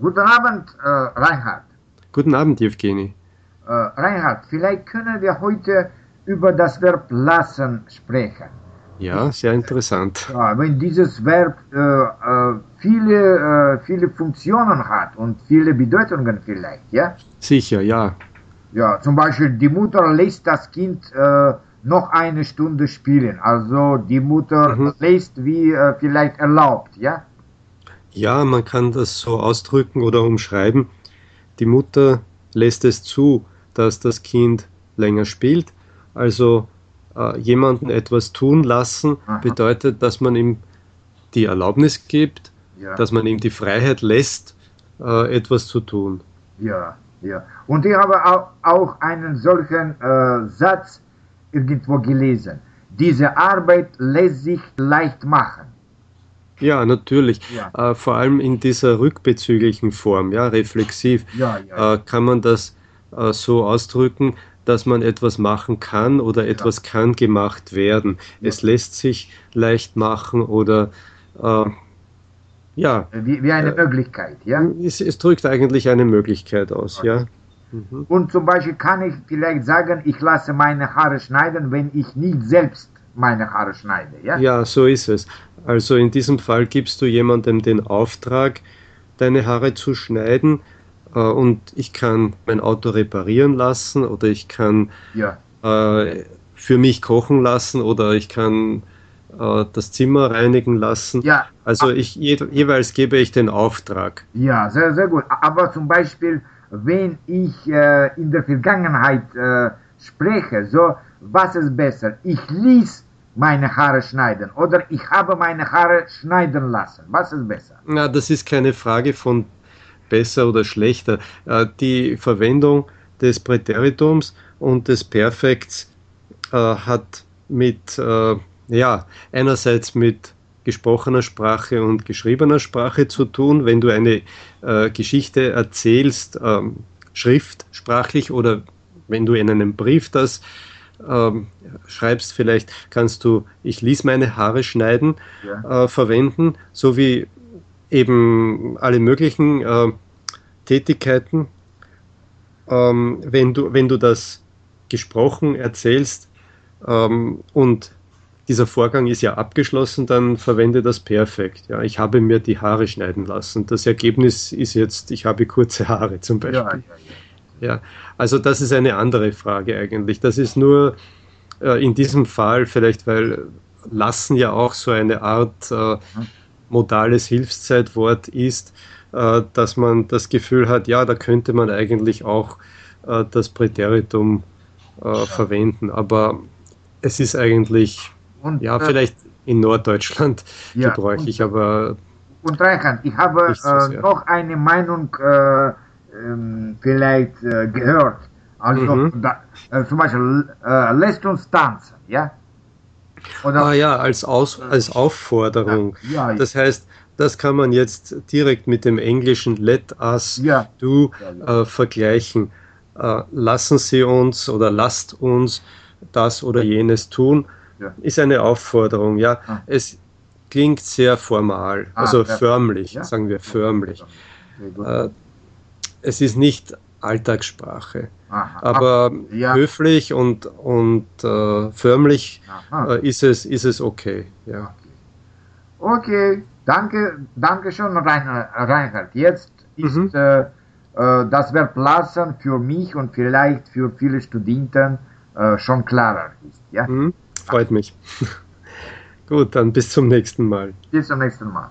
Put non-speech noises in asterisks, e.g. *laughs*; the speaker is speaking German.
Guten Abend, äh, Reinhard. Guten Abend, Evgeny. Äh, Reinhard, vielleicht können wir heute über das Verb lassen sprechen. Ja, sehr interessant. Ja, wenn dieses Verb äh, äh, viele, äh, viele Funktionen hat und viele Bedeutungen vielleicht, ja? Sicher, ja. Ja, zum Beispiel die Mutter lässt das Kind äh, noch eine Stunde spielen. Also die Mutter Mhm. lässt wie vielleicht erlaubt, ja? Ja, man kann das so ausdrücken oder umschreiben. Die Mutter lässt es zu, dass das Kind länger spielt. Also äh, jemanden etwas tun lassen Aha. bedeutet, dass man ihm die Erlaubnis gibt, Ja, dass man ihm die Freiheit lässt, äh, etwas zu tun. ja, ja. Und ich habe auch, auch einen solchen äh, Satz irgendwo gelesen. Diese Arbeit lässt sich leicht machen. Ja, natürlich. Ja. Äh, vor allem in dieser rückbezüglichen Form, ja, reflexiv, Ja, ja. äh, kann man das äh, so ausdrücken, dass man etwas machen kann oder etwas kann gemacht werden. Es lässt sich leicht machen oder äh, ja, Wie, wie eine Möglichkeit, ja? es, es drückt eigentlich eine Möglichkeit aus, ja. Mhm. Und zum Beispiel kann ich vielleicht sagen, ich lasse meine Haare schneiden, wenn ich nicht selbst meine Haare schneide, ja? Ja, so ist es. Also in diesem Fall gibst du jemandem den Auftrag, deine Haare zu schneiden äh, und ich kann mein Auto reparieren lassen oder ich kann Ja, äh, für mich kochen lassen oder ich kann äh, das Zimmer reinigen lassen. ja, Also ich je, jeweils gebe ich den Auftrag. ja sehr, sehr gut. Aber zum Beispiel, wenn ich äh, in der Vergangenheit äh, spreche, so, was ist besser? Ich ließ meine Haare schneiden oder ich habe meine Haare schneiden lassen. Was ist besser? Na, das ist keine Frage von besser oder schlechter. Äh, die Verwendung des Präteritums und des Perfekts äh, hat mit, äh, ja, einerseits mit gesprochener Sprache und geschriebener Sprache zu tun. Wenn du eine äh, Geschichte erzählst, ähm, schriftsprachlich oder wenn du in einem Brief das ähm, schreibst, vielleicht kannst du, ich ließ meine Haare schneiden, Ja, äh, verwenden, sowie eben alle möglichen äh, Tätigkeiten. Ähm, wenn, du, wenn du das gesprochen erzählst ähm, und dieser Vorgang ist ja abgeschlossen, dann verwende das perfekt. Ja, ich habe mir die Haare schneiden lassen. Das Ergebnis ist jetzt, ich habe kurze Haare zum Beispiel. ja, ja, ja. Ja, also das ist eine andere Frage eigentlich. Das ist nur äh, in diesem Fall vielleicht, weil lassen ja auch so eine Art äh, modales Hilfszeitwort ist, äh, dass man das Gefühl hat, ja, da könnte man eigentlich auch äh, das Präteritum äh, verwenden. Aber es ist eigentlich, Und, ja, äh, vielleicht in Norddeutschland Ja, gebräuchlich, aber Und Reinhard, ich habe so noch eine Meinung äh, vielleicht äh, gehört. Also Mhm. da, äh, zum Beispiel, äh, lässt uns tanzen, ja? Oder, ah ja, als, Aus, als Aufforderung. ja, ja, Das heißt, das kann man jetzt direkt mit dem englischen Let us ja, do äh, vergleichen. Äh, lassen Sie uns oder lasst uns das oder jenes tun, ist eine Aufforderung. Ja, Ah. es klingt sehr formal, Ah, also ja. förmlich, sagen wir förmlich. Äh, es ist nicht Alltagssprache, Aha. aber ja. höflich und, und äh, förmlich äh, ist, es, ist es okay. Ja. Okay, danke, danke schön, Reinhard. Jetzt ist Mhm. äh, das Verb lassen für mich und vielleicht für viele Studenten äh, schon klarer ist. Ja? Mhm, freut mich. *laughs* Gut, dann bis zum nächsten Mal. Bis zum nächsten Mal.